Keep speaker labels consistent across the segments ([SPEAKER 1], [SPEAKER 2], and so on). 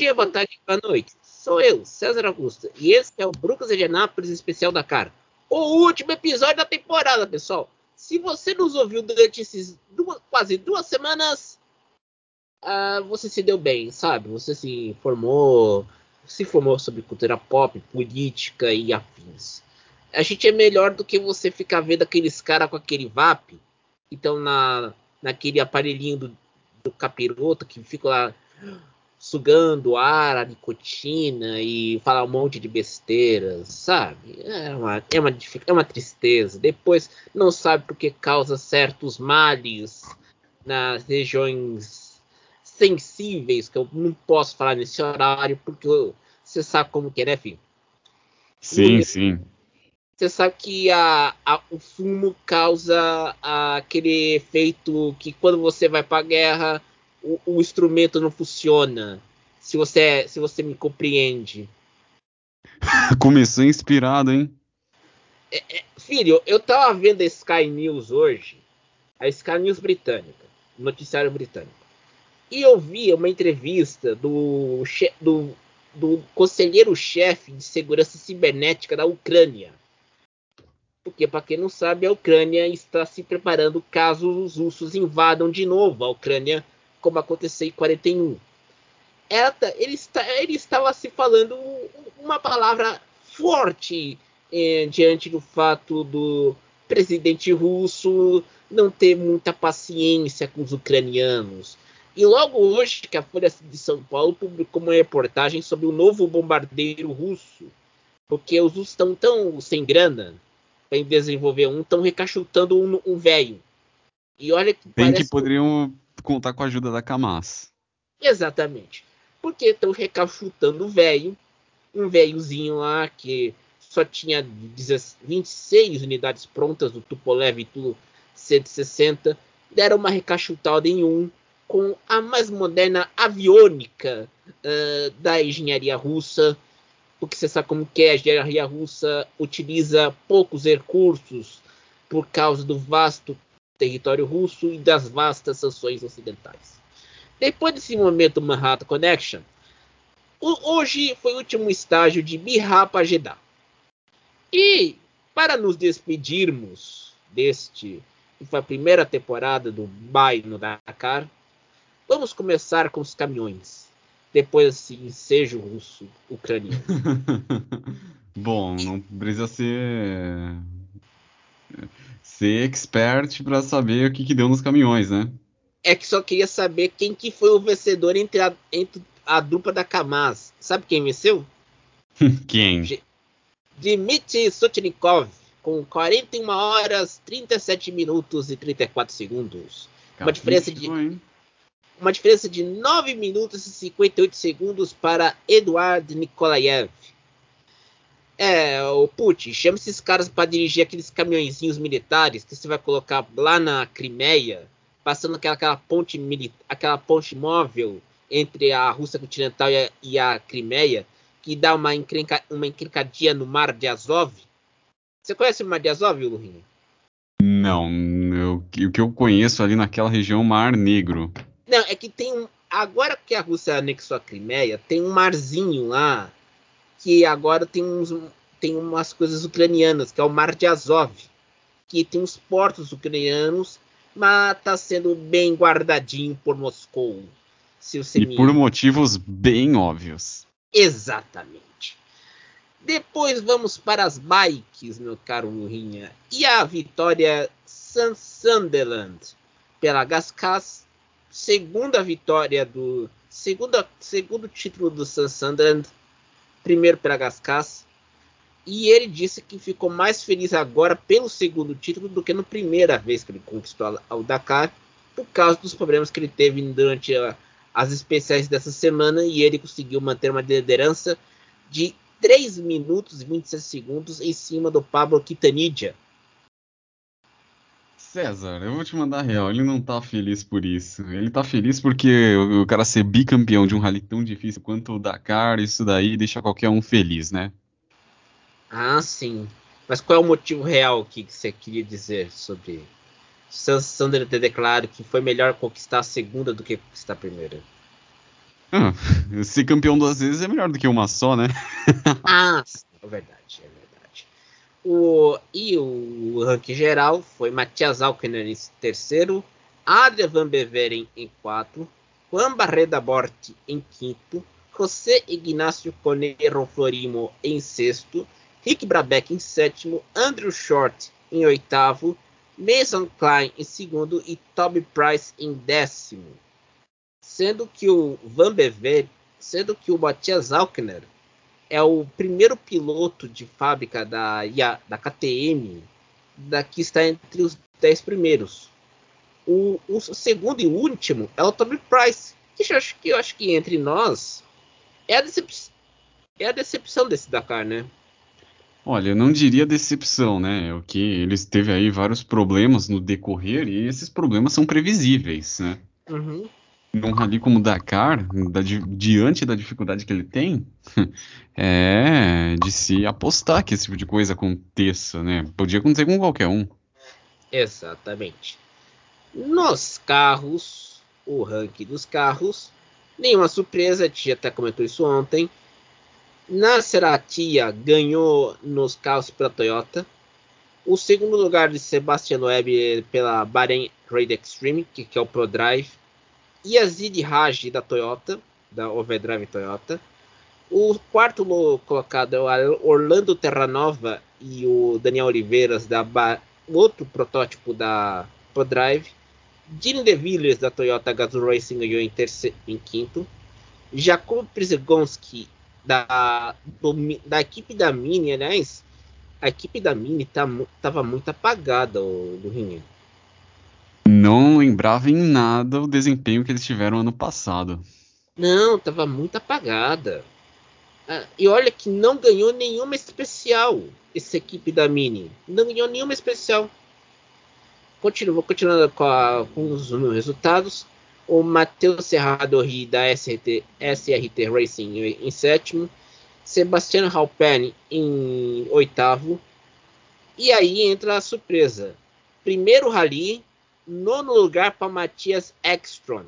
[SPEAKER 1] dia, boa tarde, boa noite. Sou eu, César Augusto, e esse é o Brucas de Anápolis Especial da Cara. O último episódio da temporada, pessoal. Se você nos ouviu durante esses duas, quase duas semanas, uh, você se deu bem, sabe? Você se informou, se informou sobre cultura pop, política e afins. A gente é melhor do que você ficar vendo aqueles caras com aquele VAP, então na, naquele aparelhinho do, do capiroto que fica lá sugando ar, a nicotina e falar um monte de besteiras, sabe? É uma, é uma, é uma tristeza. Depois não sabe porque causa certos males nas regiões sensíveis, que eu não posso falar nesse horário, porque você sabe como que é, né, filho?
[SPEAKER 2] Sim, e, sim.
[SPEAKER 1] Você sabe que a, a, o fumo causa aquele efeito que quando você vai pra guerra o, o instrumento não funciona. Se você, se você me compreende.
[SPEAKER 2] Começou inspirado, hein?
[SPEAKER 1] É, é, filho, eu tava vendo a Sky News hoje, a Sky News britânica, noticiário britânico, e eu vi uma entrevista do, do, do conselheiro-chefe de segurança cibernética da Ucrânia. Porque, para quem não sabe, a Ucrânia está se preparando caso os russos invadam de novo a Ucrânia como aconteceu em 41. Ela, ele, está, ele estava se falando uma palavra forte eh, diante do fato do presidente russo não ter muita paciência com os ucranianos. E logo hoje que a Folha de São Paulo publicou uma reportagem sobre o novo bombardeiro russo, porque os russos estão tão sem grana para desenvolver um, estão recachutando um, um velho.
[SPEAKER 2] E olha que Bem que poderiam contar com a ajuda da Camas.
[SPEAKER 1] Exatamente. Porque estão recalchutando o velho, um velhozinho lá que só tinha 26 unidades prontas do Tupolev Tu 160, deram uma recachutada em um com a mais moderna aviônica uh, da engenharia russa, porque você sabe como que é, a engenharia russa utiliza poucos recursos por causa do vasto território russo e das vastas sanções ocidentais. Depois desse momento Manhattan Connection, hoje foi o último estágio de Birra para Jeddah. E para nos despedirmos deste, que foi a primeira temporada do Bay no Dakar, vamos começar com os caminhões. Depois assim, seja o russo ucraniano.
[SPEAKER 2] Bom, não precisa ser ser expert para saber o que, que deu nos caminhões, né?
[SPEAKER 1] É que só queria saber quem que foi o vencedor entre a, entre a dupla da Kamaz. Sabe quem venceu?
[SPEAKER 2] quem?
[SPEAKER 1] Dmitry Sotnikov, com 41 horas, 37 minutos e 34 segundos. uma diferença de uma diferença de 9 minutos e 58 segundos para Eduard Nikolaev. É, o Putin, chama esses caras para dirigir aqueles caminhõezinhos militares que você vai colocar lá na Crimeia, passando aquela, aquela ponte aquela ponte móvel entre a Rússia continental e a, e a Crimeia, que dá uma, encrenca, uma encrencadinha no mar de Azov. Você conhece o mar de Azov, Lurinha?
[SPEAKER 2] Não, eu, o que eu conheço ali naquela região, Mar Negro.
[SPEAKER 1] Não, é que tem um. Agora que a Rússia anexou a Crimeia, tem um marzinho lá que agora tem, uns, tem umas coisas ucranianas, que é o Mar de Azov, que tem os portos ucranianos, mas está sendo bem guardadinho por Moscou.
[SPEAKER 2] e me... por motivos bem óbvios.
[SPEAKER 1] Exatamente. Depois vamos para as bikes, meu caro Murrinha. E a vitória Sunderland pela Gascas. Segunda vitória do. Segunda, segundo título do Sunderland primeiro para Gascas, e ele disse que ficou mais feliz agora pelo segundo título do que na primeira vez que ele conquistou o Dakar, por causa dos problemas que ele teve durante a, as especiais dessa semana, e ele conseguiu manter uma liderança de 3 minutos e 26 segundos em cima do Pablo Quitanidia,
[SPEAKER 2] César, eu vou te mandar real, ele não tá feliz por isso. Ele tá feliz porque o, cara ser bicampeão de um rally tão difícil quanto o Dakar, isso daí deixa qualquer um feliz, né?
[SPEAKER 1] Ah, sim. Mas qual é o motivo real que você queria dizer sobre Sandra ter declarado que foi melhor conquistar a segunda do que conquistar a primeira?
[SPEAKER 2] Ah, ser campeão duas vezes é melhor do que uma só, né?
[SPEAKER 1] ah, sim, é verdade, é verdade. O, e o ranking geral foi Matias Alckner em terceiro, Adria Van Beveren em quarto, Juan Barreda Borti em quinto, José Ignacio Conero Florimo em sexto, Rick Brabeck em sétimo, Andrew Short em oitavo, Mason Klein em segundo e Toby Price em décimo. Sendo que o Van Bever, sendo que o Matthias Alkner é o primeiro piloto de fábrica da, da KTM da, que está entre os dez primeiros. O, o, segundo e último é o Toby Price, que eu acho que, eu acho que entre nós é a, decep é a decepção desse Dakar, né?
[SPEAKER 2] Olha, eu não diria decepção, né? É o que eles teve aí vários problemas no decorrer e esses problemas são previsíveis, né?
[SPEAKER 1] Uhum.
[SPEAKER 2] Num rally como o Dakar, da, diante da dificuldade que ele tem, é de se apostar que esse tipo de coisa aconteça, né? Podia acontecer com qualquer um.
[SPEAKER 1] Exatamente. Nos carros, o ranking dos carros, nenhuma surpresa, a já até comentou isso ontem. Nasser Tia ganhou nos carros pela Toyota. O segundo lugar de Sebastian Webb pela Bahrain Raid Extreme, que, que é o Pro Drive. Yazid Raj da Toyota, da Overdrive Toyota. O quarto colocado é o Orlando Terranova e o Daniel Oliveiras da ba outro protótipo da Pro Drive. Gene DeVilliers da Toyota Gazoo Racing ganhou em, em quinto. Jacob Przygonski da, da equipe da Mini, aliás, a equipe da Mini tá, muito apagada o, do.
[SPEAKER 2] Não lembrava em nada o desempenho que eles tiveram ano passado.
[SPEAKER 1] Não, tava muito apagada. Ah, e olha que não ganhou nenhuma especial essa equipe da Mini. Não ganhou nenhuma especial. Continuo, vou continuando com, a, com os resultados o Matheus Serradori da SRT, SRT Racing em, em sétimo, Sebastiano Halpern em oitavo, e aí entra a surpresa. Primeiro rally, nono lugar para Matias Ekstrom.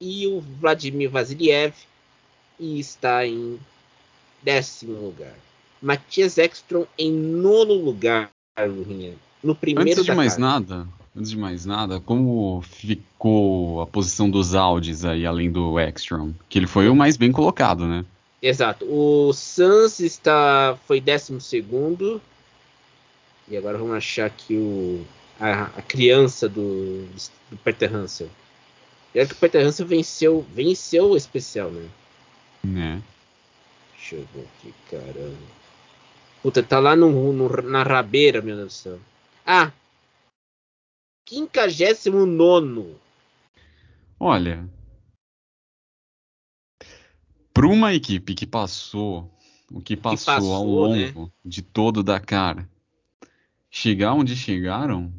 [SPEAKER 1] E o Vladimir Vasiliev está em décimo lugar. Matias Ekstrom em nono lugar, no primeiro
[SPEAKER 2] Antes de mais nada, antes de mais nada, como ficou a posição dos Audis aí, além do Ekstrom? Que ele foi o mais bem colocado, né?
[SPEAKER 1] Exato. O Sans está, foi 12 segundo. E agora vamos achar aqui o, a, a criança do, do Peter Hansel. E que o Peter Hansel venceu, venceu o especial, né?
[SPEAKER 2] Né?
[SPEAKER 1] Deixa eu ver aqui, caramba. Puta, tá lá no, no, na rabeira, meu Deus do céu. Ah, 59.
[SPEAKER 2] Olha, para uma equipe que passou o que passou, que passou ao longo né? de todo o Dakar, chegar onde chegaram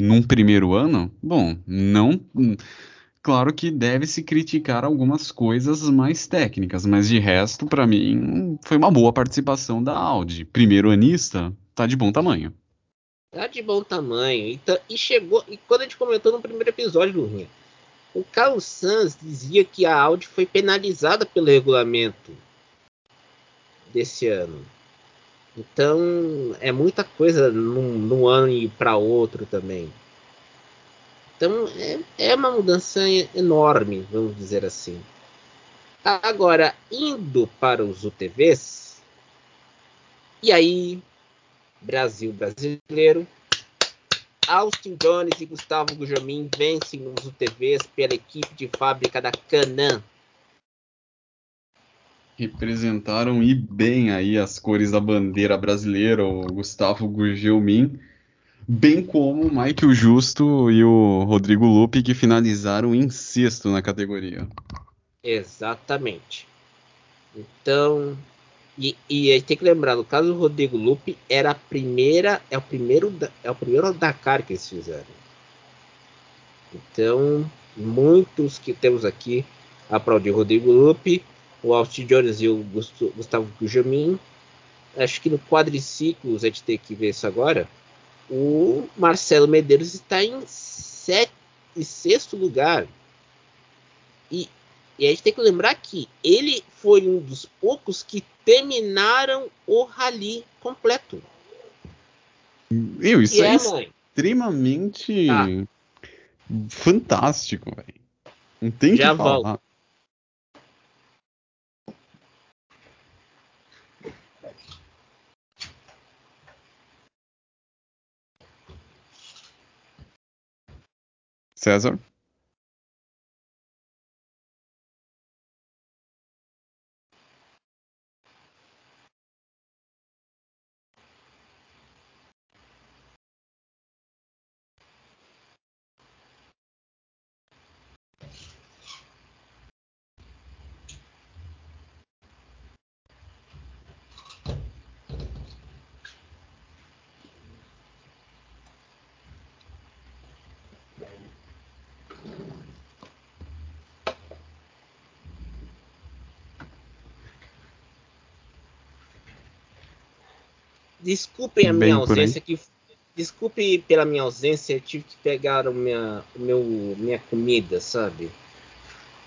[SPEAKER 2] num primeiro ano, bom, não. Claro que deve se criticar algumas coisas mais técnicas, mas de resto, para mim, foi uma boa participação da Audi. Primeiro anista, tá de bom tamanho.
[SPEAKER 1] Tá de bom tamanho. E, tá, e chegou. E quando a gente comentou no primeiro episódio do Rinha, o Carlos Sanz dizia que a Audi foi penalizada pelo regulamento desse ano. Então é muita coisa num, num ano e para outro também. Então é, é uma mudança enorme, vamos dizer assim. Agora, indo para os UTVs, e aí Brasil brasileiro. Austin Jones e Gustavo Gujamin vencem nos UTVs pela equipe de fábrica da Canan.
[SPEAKER 2] Representaram e bem aí as cores da bandeira brasileira, o Gustavo Gugelmin, bem como o Mike Justo e o Rodrigo Lupe, que finalizaram em sexto na categoria.
[SPEAKER 1] Exatamente. Então, e, e tem que lembrar, no caso do Rodrigo Lupe, era a primeira, é o primeiro, é o primeiro Dakar que eles fizeram. Então, muitos que temos aqui aplaudir Rodrigo Lupe, o Austin Jones e o Gustavo Gujamin. Acho que no quadriciclo, a gente tem que ver isso agora. O Marcelo Medeiros está em, sexto lugar. E E a gente tem que lembrar que ele foi um dos poucos que terminaram o rally completo.
[SPEAKER 2] Meu, isso é, é extremamente tá. fantástico, velho. Não tem Já que falar. Volto. César?
[SPEAKER 1] Desculpem a minha ausência que desculpe pela minha ausência, eu tive que pegar o minha, o meu, minha comida, sabe?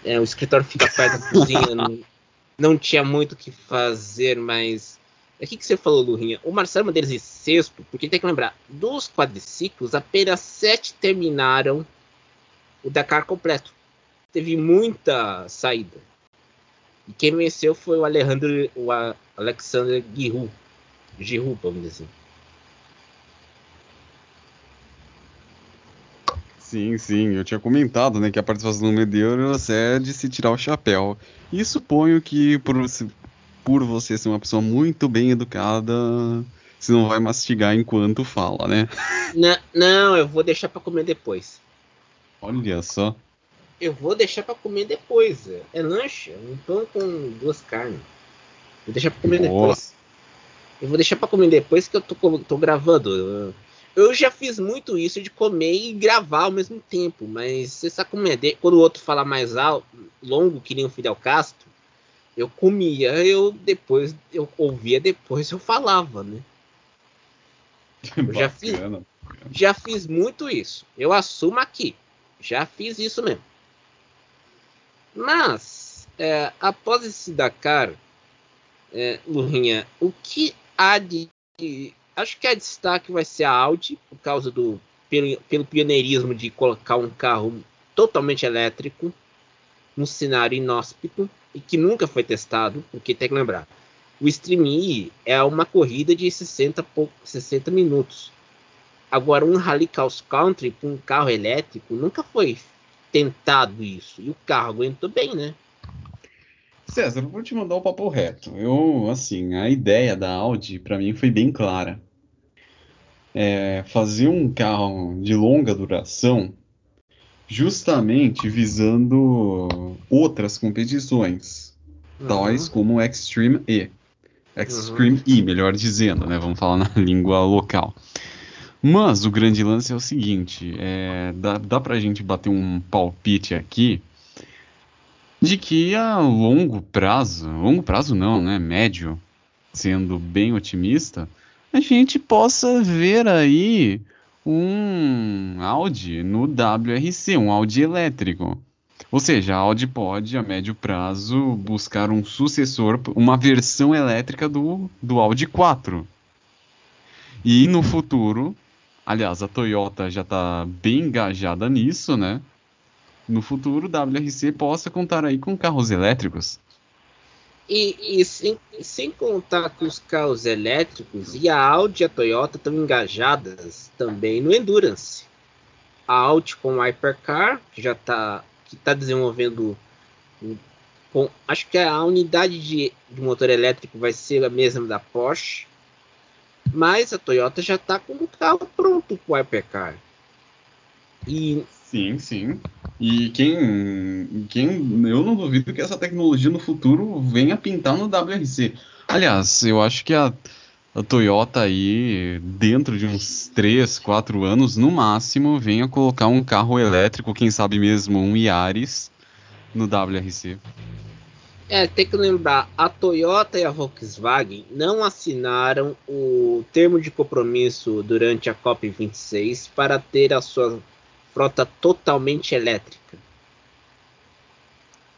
[SPEAKER 1] É, o escritório fica perto da cozinha, não, não, tinha muito o que fazer, mas. É o que, que você falou, Lurinha? O Marcelo Medeiros de sexto, porque tem que lembrar, dos quadriciclos, apenas sete terminaram o Dakar completo. Teve muita saída. E quem venceu foi o Alejandro, o Alexander Giroud Giroud, vamos dizer assim.
[SPEAKER 2] Sim, sim, eu tinha comentado, né, que a participação do Medeiros é de se tirar o chapéu. E suponho que por você, por você ser uma pessoa muito bem educada, você não vai mastigar enquanto fala, né?
[SPEAKER 1] Não, não eu vou deixar para comer depois.
[SPEAKER 2] Olha só.
[SPEAKER 1] Eu vou deixar para comer depois. É lanche, é um pão com duas carnes. Vou deixar para comer Boa. depois. Eu vou deixar para comer depois que eu tô, tô gravando. Eu já fiz muito isso de comer e gravar ao mesmo tempo, mas você sabe como é? Quando o outro fala mais alto, longo, que nem o Fidel Castro, eu comia, eu depois, eu ouvia depois, eu falava, né? Eu já fiz, já fiz muito isso. Eu assumo aqui. Já fiz isso mesmo. Mas, é, após esse Dakar, é, Lurinha, o que a de. Acho que a destaque vai ser a Audi, por causa do. Pelo, pelo pioneirismo de colocar um carro totalmente elétrico num cenário inóspito e que nunca foi testado, porque tem que lembrar. O Stream E é uma corrida de 60, 60 minutos. Agora, um Rally Cross Country com um carro elétrico nunca foi tentado isso. E o carro aguentou bem, né?
[SPEAKER 2] César, vou te mandar o papo reto. Eu, assim, a ideia da Audi para mim foi bem clara. É fazer um carro de longa duração, justamente visando outras competições, uhum. tais como o Extreme E. Extreme uhum. E, melhor dizendo, né? Vamos falar na língua local. Mas o grande lance é o seguinte: é, dá, dá pra gente bater um palpite aqui de que a longo prazo, longo prazo não, né, médio, sendo bem otimista, a gente possa ver aí um Audi no WRC, um Audi elétrico. Ou seja, a Audi pode, a médio prazo, buscar um sucessor, uma versão elétrica do, do Audi 4. E no futuro, aliás, a Toyota já está bem engajada nisso, né? No futuro WRC possa contar aí com carros elétricos.
[SPEAKER 1] E, e sem, sem, contar que os carros elétricos e a Audi e a Toyota estão engajadas também no Endurance. A Audi com o Hypercar, que já está que tá desenvolvendo com, acho que a unidade de, de, motor elétrico vai ser a mesma da Porsche, mas a Toyota já está com o carro pronto para o Hypercar.
[SPEAKER 2] E Sim, sim. E quem, quem. Eu não duvido que essa tecnologia no futuro venha pintar no WRC. Aliás, eu acho que a, a Toyota aí, dentro de uns 3, 4 anos, no máximo, venha colocar um carro elétrico, quem sabe mesmo um Yaris, no WRC.
[SPEAKER 1] É, tem que lembrar, a Toyota e a Volkswagen não assinaram o termo de compromisso durante a COP26 para ter a sua frota totalmente elétrica.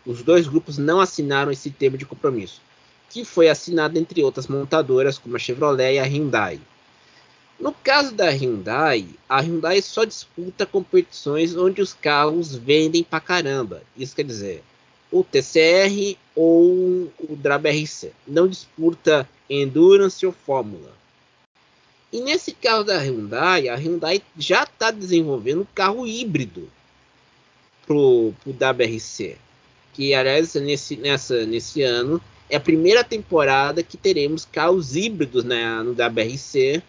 [SPEAKER 1] os dois grupos não assinaram esse termo de compromisso, que foi assinado entre outras montadoras como a Chevrolet e a Hyundai. No caso da Hyundai, a Hyundai só disputa competições onde os carros vendem pra caramba. Isso quer dizer, o TCR ou o DRAB-RC. Não disputa Endurance ou Fórmula. E nesse carro da Hyundai, a Hyundai já está desenvolvendo um carro híbrido para o WRC. Que, aliás, nesse, nessa, nesse ano é a primeira temporada que teremos carros híbridos né, no WRC.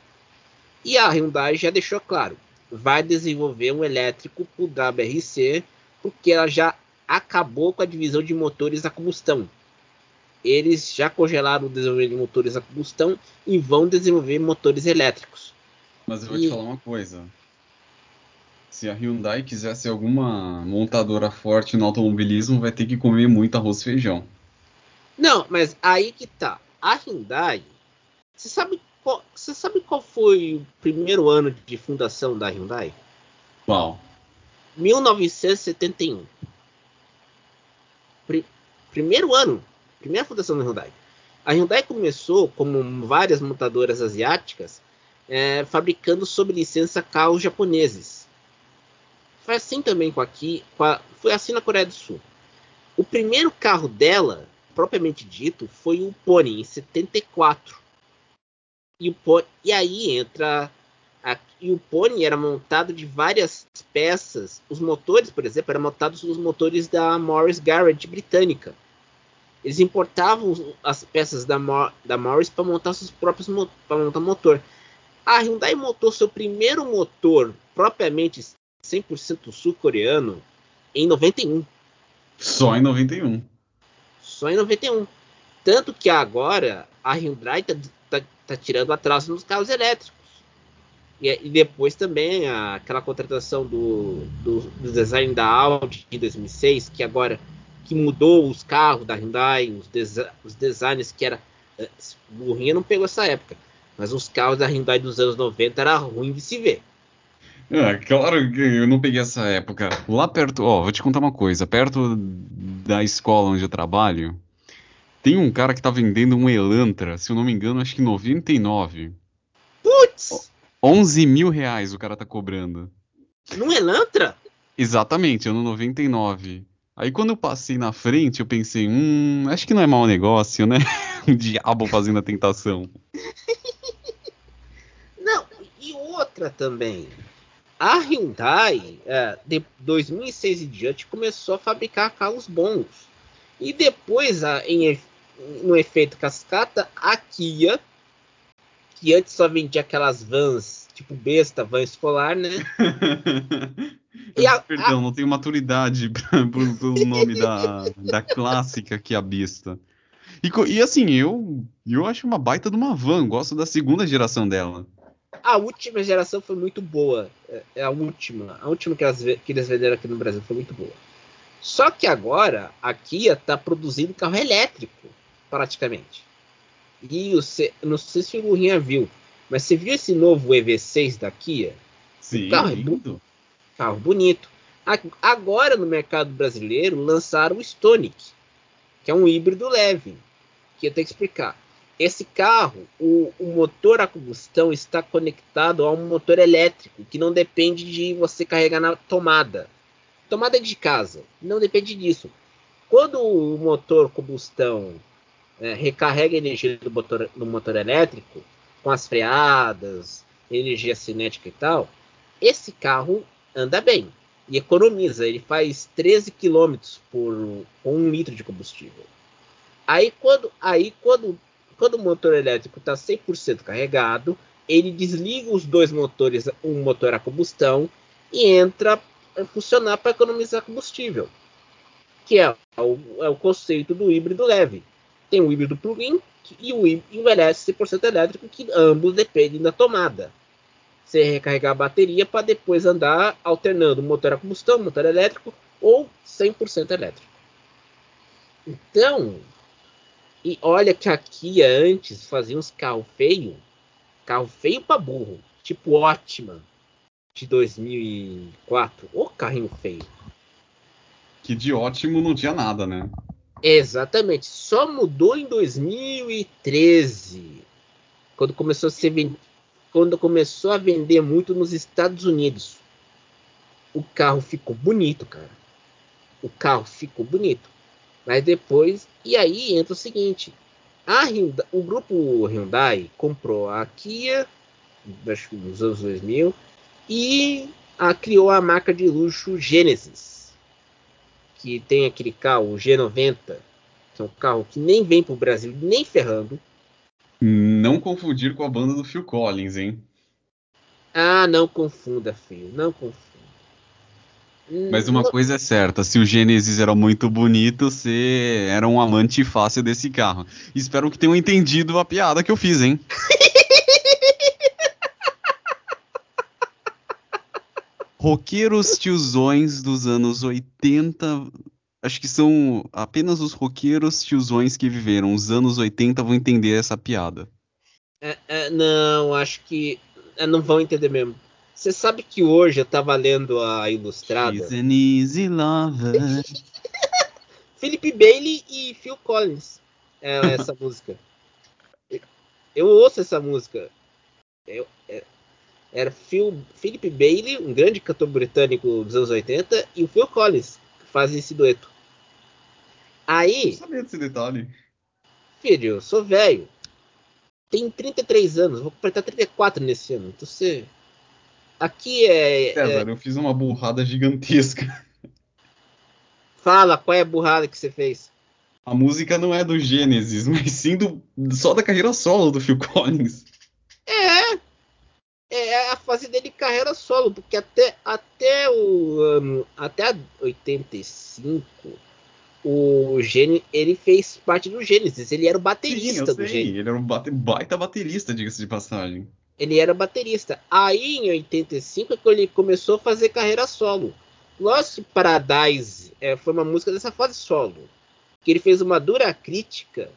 [SPEAKER 1] E a Hyundai já deixou claro, vai desenvolver um elétrico para o WRC, porque ela já acabou com a divisão de motores a combustão eles já congelaram o desenvolvimento de motores a combustão e vão desenvolver motores elétricos.
[SPEAKER 2] Mas eu vou e... te falar uma coisa. Se a Hyundai quiser ser alguma montadora forte no automobilismo, vai ter que comer muito arroz e feijão.
[SPEAKER 1] Não, mas aí que tá. A Hyundai, você sabe qual, você sabe qual foi o primeiro ano de fundação da Hyundai?
[SPEAKER 2] Qual?
[SPEAKER 1] 1971. Pr primeiro ano primeira fundação da Hyundai. A Hyundai começou, como várias montadoras asiáticas, é, fabricando sob licença carros japoneses. Foi assim também com aqui, com a, foi assim na Coreia do Sul. O primeiro carro dela, propriamente dito, foi o Pony em 74. E, o Pony, e aí entra a, e o Pony era montado de várias peças. Os motores, por exemplo, eram montados nos motores da Morris Garage britânica. Eles importavam as peças da, da Morris para montar seus próprios para montar motor. A Hyundai montou seu primeiro motor propriamente 100% sul-coreano em 91.
[SPEAKER 2] Só em 91.
[SPEAKER 1] Só em 91. Tanto que agora a Hyundai está tá, tá tirando atraso nos carros elétricos. E, e depois também a, aquela contratação do, do, do design da Audi em 2006, que agora que mudou os carros da Hyundai, os, os designs que era. Eh, burrinha não pegou essa época. Mas os carros da Hyundai dos anos 90 era ruim de se ver.
[SPEAKER 2] É, claro que eu não peguei essa época. Lá perto, ó, vou te contar uma coisa. Perto da escola onde eu trabalho, tem um cara que tá vendendo um Elantra, se eu não me engano, acho que 99.
[SPEAKER 1] Putz!
[SPEAKER 2] 11 mil reais o cara tá cobrando.
[SPEAKER 1] Num Elantra?
[SPEAKER 2] Exatamente, ano 99. Aí quando eu passei na frente, eu pensei, hum, acho que não é mau negócio, né? o diabo fazendo a tentação.
[SPEAKER 1] não, e outra também. A Hyundai, é, de 2006 em diante, começou a fabricar carros bons. E depois, a, em, no efeito cascata, a Kia, que antes só vendia aquelas vans, tipo besta, van escolar, né?
[SPEAKER 2] A, Perdão, a... não tenho maturidade pelo nome da, da clássica que é a besta. E, e, assim, eu, eu acho uma baita de uma van, gosto da segunda geração dela.
[SPEAKER 1] A última geração foi muito boa. É, é a última. A última que, elas, que eles venderam aqui no Brasil foi muito boa. Só que agora a Kia está produzindo carro elétrico, praticamente. E você, não sei se o Lurinha viu, mas você viu esse novo EV6 da Kia?
[SPEAKER 2] Sim, o carro é lindo.
[SPEAKER 1] Carro bonito. Agora no mercado brasileiro lançaram o Stonic, que é um híbrido leve. Que eu tenho que explicar. Esse carro, o, o, motor a combustão está conectado a um motor elétrico que não depende de você carregar na tomada. Tomada de casa, não depende disso. Quando o motor combustão é, recarrega a energia do motor, do motor elétrico, com as freadas, energia cinética e tal, esse carro anda bem e economiza. Ele faz 13 km por um litro de combustível. Aí quando, aí quando, quando o motor elétrico está 100% carregado, ele desliga os dois motores, um motor a combustão e entra a funcionar para economizar combustível, que é o, é o conceito do híbrido leve. Tem o híbrido plug-in e o, e o 100% elétrico, que ambos dependem da tomada você recarregar a bateria para depois andar alternando motor a combustão, motor elétrico ou 100% elétrico. Então, e olha que a Kia antes fazia uns carros feios, carro feio para burro, tipo ótima de 2004, o carrinho feio.
[SPEAKER 2] Que de ótimo não tinha nada, né?
[SPEAKER 1] Exatamente. Só mudou em 2013. Quando começou a ser quando começou a vender muito nos Estados Unidos. O carro ficou bonito, cara. O carro ficou bonito. Mas depois, e aí entra o seguinte: a Hyundai, o grupo Hyundai comprou a Kia, acho que nos anos 2000, e a, criou a marca de luxo Genesis, que tem aquele carro, o G90, que é um carro que nem vem para o Brasil, nem ferrando.
[SPEAKER 2] Não confundir com a banda do Phil Collins, hein?
[SPEAKER 1] Ah, não confunda, filho, não confunda.
[SPEAKER 2] Mas uma coisa é certa, se o Genesis era muito bonito, você era um amante fácil desse carro. Espero que tenham entendido a piada que eu fiz, hein? roqueiros tiozões dos anos 80. Acho que são apenas os roqueiros tiozões que viveram os anos 80 vão entender essa piada.
[SPEAKER 1] É, é, não, acho que é, não vão entender mesmo. Você sabe que hoje eu tava lendo a ilustrada. She's
[SPEAKER 2] an easy lover.
[SPEAKER 1] Philip Bailey e Phil Collins. É essa música. Eu ouço essa música. Eu, é, era Phil, Philip Bailey, um grande cantor britânico dos anos 80, e o Phil Collins, que fazem esse dueto. Aí.
[SPEAKER 2] Eu sabia desse detalhe.
[SPEAKER 1] Filho, eu sou velho. Tenho 33 anos, vou completar 34 nesse ano. Então você. Aqui é.
[SPEAKER 2] César, é... eu fiz uma burrada gigantesca.
[SPEAKER 1] Fala, qual é a burrada que você fez?
[SPEAKER 2] A música não é do Gênesis, mas sim do, só da carreira solo do Phil Collins.
[SPEAKER 1] Fase dele carreira solo, porque até, até o um, até 85 o Gênesis, ele fez parte do Gênesis, ele era o baterista
[SPEAKER 2] Sim, do Gênesis. Ele era um bate, baita baterista, diga-se de passagem.
[SPEAKER 1] Ele era baterista. Aí em 85 é que ele começou a fazer carreira solo. Lost Paradise é, foi uma música dessa fase solo, que ele fez uma dura crítica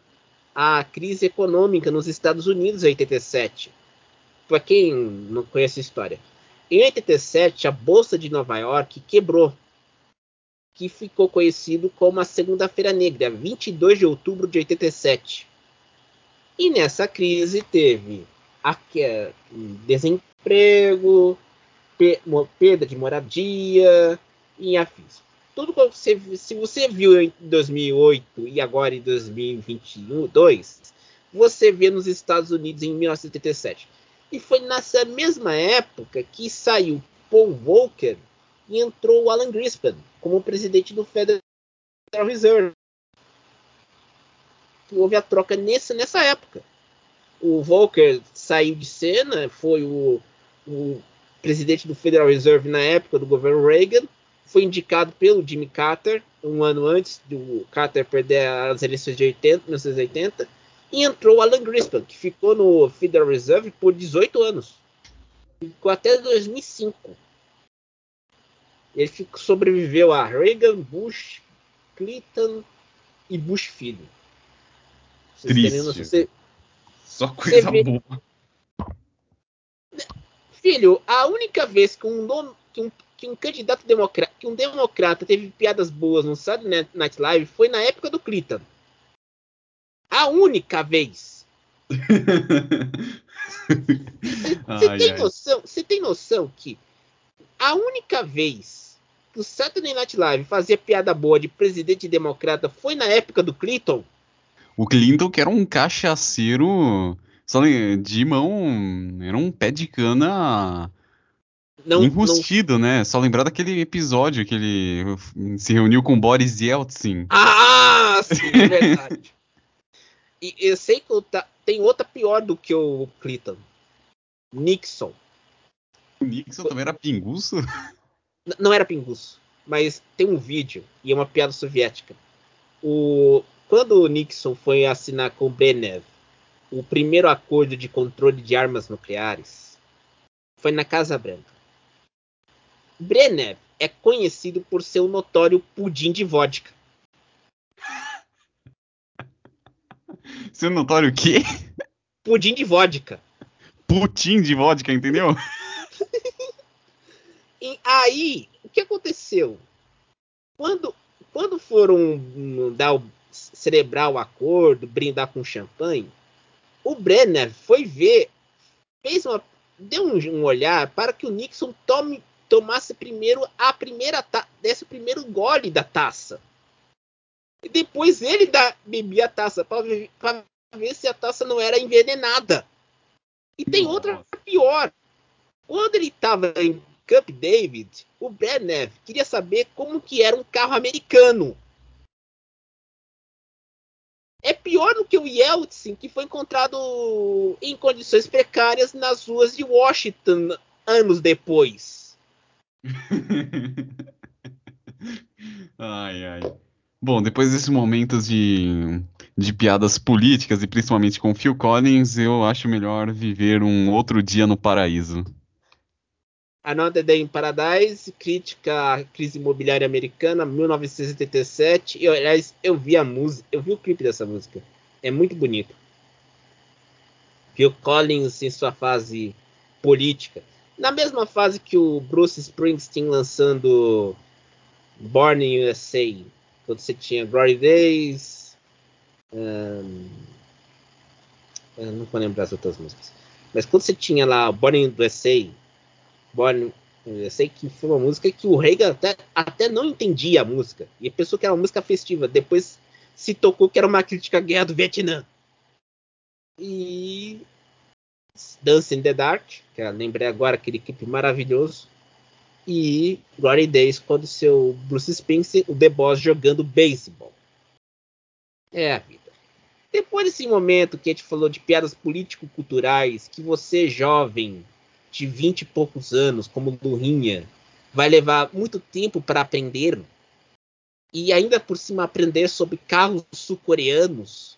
[SPEAKER 1] à crise econômica nos Estados Unidos em 87 para quem não conhece a história, em 87 a bolsa de Nova York quebrou, que ficou conhecido como a Segunda-feira Negra, 22 de outubro de 87. E nessa crise teve desemprego, perda de moradia e afins. Tudo que você, se você viu em 2008 e agora em 2022, você vê nos Estados Unidos em 1987. E foi nessa mesma época que saiu Paul Volcker e entrou o Alan Greenspan como presidente do Federal Reserve. Houve a troca nessa, nessa época. O Volcker saiu de cena, foi o, o presidente do Federal Reserve na época do governo Reagan, foi indicado pelo Jimmy Carter um ano antes do Carter perder as eleições de 80, 1980 e entrou Alan Greenspan, que ficou no Federal Reserve por 18 anos. Ficou até 2005. Ele ficou, sobreviveu a Reagan, Bush, Clinton e Bush filho.
[SPEAKER 2] Vocês Triste. Você, Só coisa vê... boa.
[SPEAKER 1] Filho, a única vez que um, nome, que um, que um candidato democrata, que um democrata teve piadas boas no Saturday Night Live foi na época do Clinton. A única vez. Você tem noção? Você tem noção que a única vez que o Saturday Night Live fazia piada boa de presidente democrata foi na época do Clinton?
[SPEAKER 2] O Clinton que era um cachaceiro de mão, era um pé de cana não, enrustido, não... né? Só lembrar daquele episódio que ele se reuniu com Boris Yeltsin.
[SPEAKER 1] Ah, sim, é verdade. E eu sei que tá, tem outra pior do que o Clinton. Nixon.
[SPEAKER 2] O Nixon também era pinguço?
[SPEAKER 1] N não era pinguço, mas tem um vídeo, e é uma piada soviética. O, quando o Nixon foi assinar com o Brezhnev o primeiro acordo de controle de armas nucleares, foi na Casa Branca. Brezhnev é conhecido por seu notório pudim de vodka.
[SPEAKER 2] Seu notório o quê?
[SPEAKER 1] Pudim de vodka.
[SPEAKER 2] Pudim de vodka, entendeu?
[SPEAKER 1] e aí, o que aconteceu? Quando, quando foram dar o, celebrar o acordo, brindar com champanhe, o Brenner foi ver, fez uma, deu um, um olhar para que o Nixon tome, tomasse primeiro a primeira desse o primeiro gole da taça. E depois ele dá, bebia a taça para ver, ver se a taça não era envenenada. E tem Nossa. outra pior. Quando ele estava em Camp David, o Brenner queria saber como que era um carro americano. É pior do que o Yeltsin, que foi encontrado em condições precárias nas ruas de Washington anos depois.
[SPEAKER 2] ai, ai. Bom, depois desses momentos de, de piadas políticas e principalmente com Phil Collins, eu acho melhor viver um outro dia no paraíso.
[SPEAKER 1] Another Day in Paradise, crítica à crise imobiliária americana, 1987. E, aliás, eu vi a música, eu vi o clipe dessa música. É muito bonito. Phil Collins em sua fase política. Na mesma fase que o Bruce Springsteen lançando Born in USA. Quando você tinha Glory Days. Um, eu não vou lembrar as outras músicas. Mas quando você tinha lá Born in USA Born. Eu sei que foi uma música que o Reagan até, até não entendia a música. E pensou que era uma música festiva. Depois se tocou que era uma crítica à guerra do Vietnã. E. Dance in the Dark, que eu lembrei agora, aquele clipe maravilhoso. E Glory Days, quando seu Bruce Springsteen, o The Boss jogando beisebol. É a vida. Depois desse momento que a gente falou de piadas político-culturais, que você, jovem, de 20 e poucos anos, como do Rinha, vai levar muito tempo para aprender e ainda por cima aprender sobre carros sul-coreanos.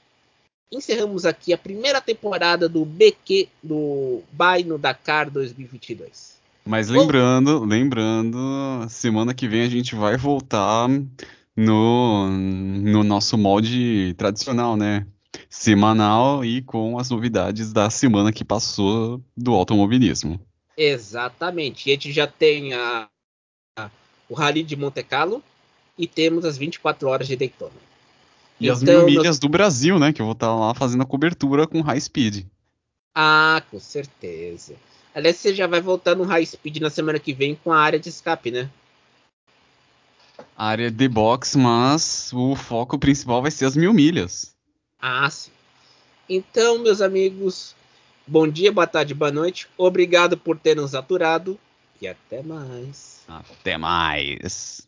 [SPEAKER 1] Encerramos aqui a primeira temporada do BQ do Bai no Dakar 2022.
[SPEAKER 2] Mas lembrando, lembrando, semana que vem a gente vai voltar no, no nosso molde tradicional, né? Semanal e com as novidades da semana que passou do automobilismo.
[SPEAKER 1] Exatamente. E a gente já tem a, a, o Rally de Monte Carlo e temos as 24 horas de Daytona.
[SPEAKER 2] E então, as mil milhas nós... do Brasil, né? Que eu vou estar lá fazendo a cobertura com high speed.
[SPEAKER 1] Ah, com certeza. Aliás, você já vai voltar no high speed na semana que vem com a área de escape, né?
[SPEAKER 2] A área de box, mas o foco principal vai ser as mil milhas.
[SPEAKER 1] Ah, sim. Então, meus amigos, Bom dia, boa tarde, boa noite. Obrigado por ter nos aturado e até mais.
[SPEAKER 2] Até mais.